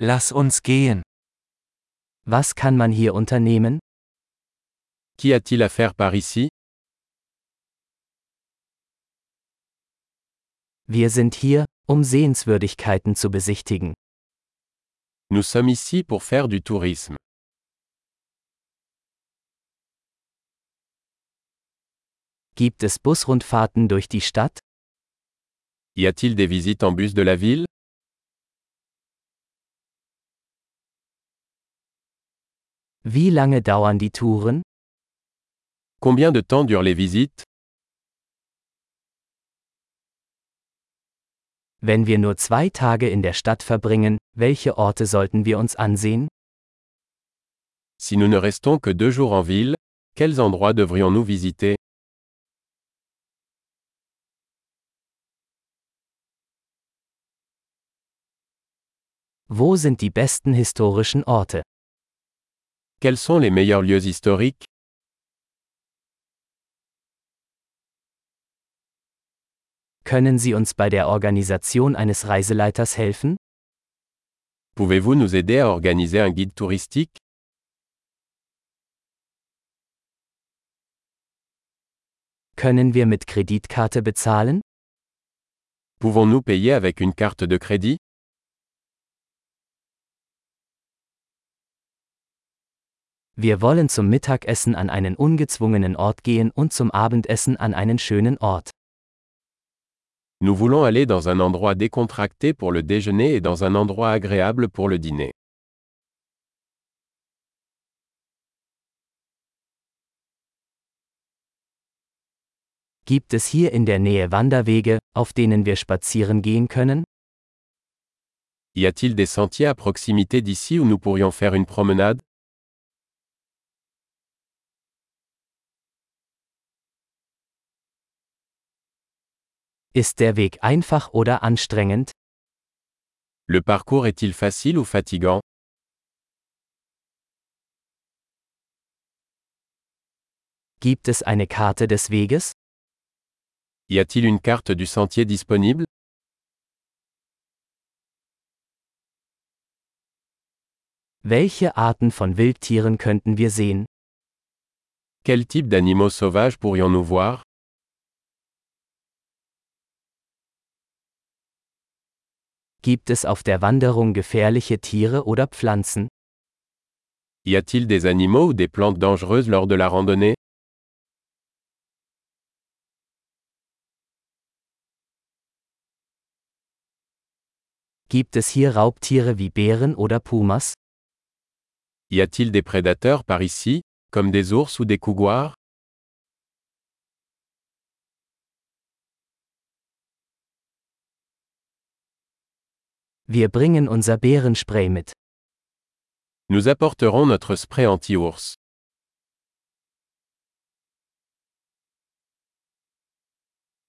Lass uns gehen. Was kann man hier unternehmen? Qu'y a-t-il à faire par ici Wir sind hier, um Sehenswürdigkeiten zu besichtigen. Nous sommes ici pour faire du tourisme. Gibt es Busrundfahrten durch die Stadt? Y a-t-il des visites en bus de la ville Wie lange dauern die Touren? Combien de temps durent les visites Wenn wir nur zwei Tage in der Stadt verbringen, welche Orte sollten wir uns ansehen? Si nous ne restons que deux jours en ville, quels endroits devrions-nous visiter Wo sind die besten historischen Orte? Quels sont les meilleurs lieux historiques? Können Sie uns bei der Organisation eines Reiseleiters helfen? Pouvez-vous nous aider à organiser un guide touristique? Können wir mit Kreditkarte bezahlen? Pouvons-nous payer avec une carte de crédit? Wir wollen zum Mittagessen an einen ungezwungenen Ort gehen und zum Abendessen an einen schönen Ort. Nous voulons aller dans un endroit décontracté pour le déjeuner et dans un endroit agréable pour le dîner. Gibt es hier in der Nähe Wanderwege, auf denen wir spazieren gehen können? Y a-t-il des sentiers à proximité d'ici où nous pourrions faire une promenade Ist der Weg einfach oder anstrengend? Le parcours est-il facile ou fatigant Gibt es eine Karte des Weges? Y a-t-il une carte du sentier disponible Welche Arten von Wildtieren könnten wir sehen? Quel type d'animaux sauvages pourrions-nous voir Gibt es auf der Wanderung gefährliche Tiere oder Pflanzen? Y a-t-il des animaux ou des plantes dangereuses lors de la randonnée Gibt es hier Raubtiere wie Bären oder Pumas? Y a-t-il des prédateurs par ici, comme des ours ou des couguars Wir bringen unser Bärenspray mit. Nous apporterons notre spray anti-ours.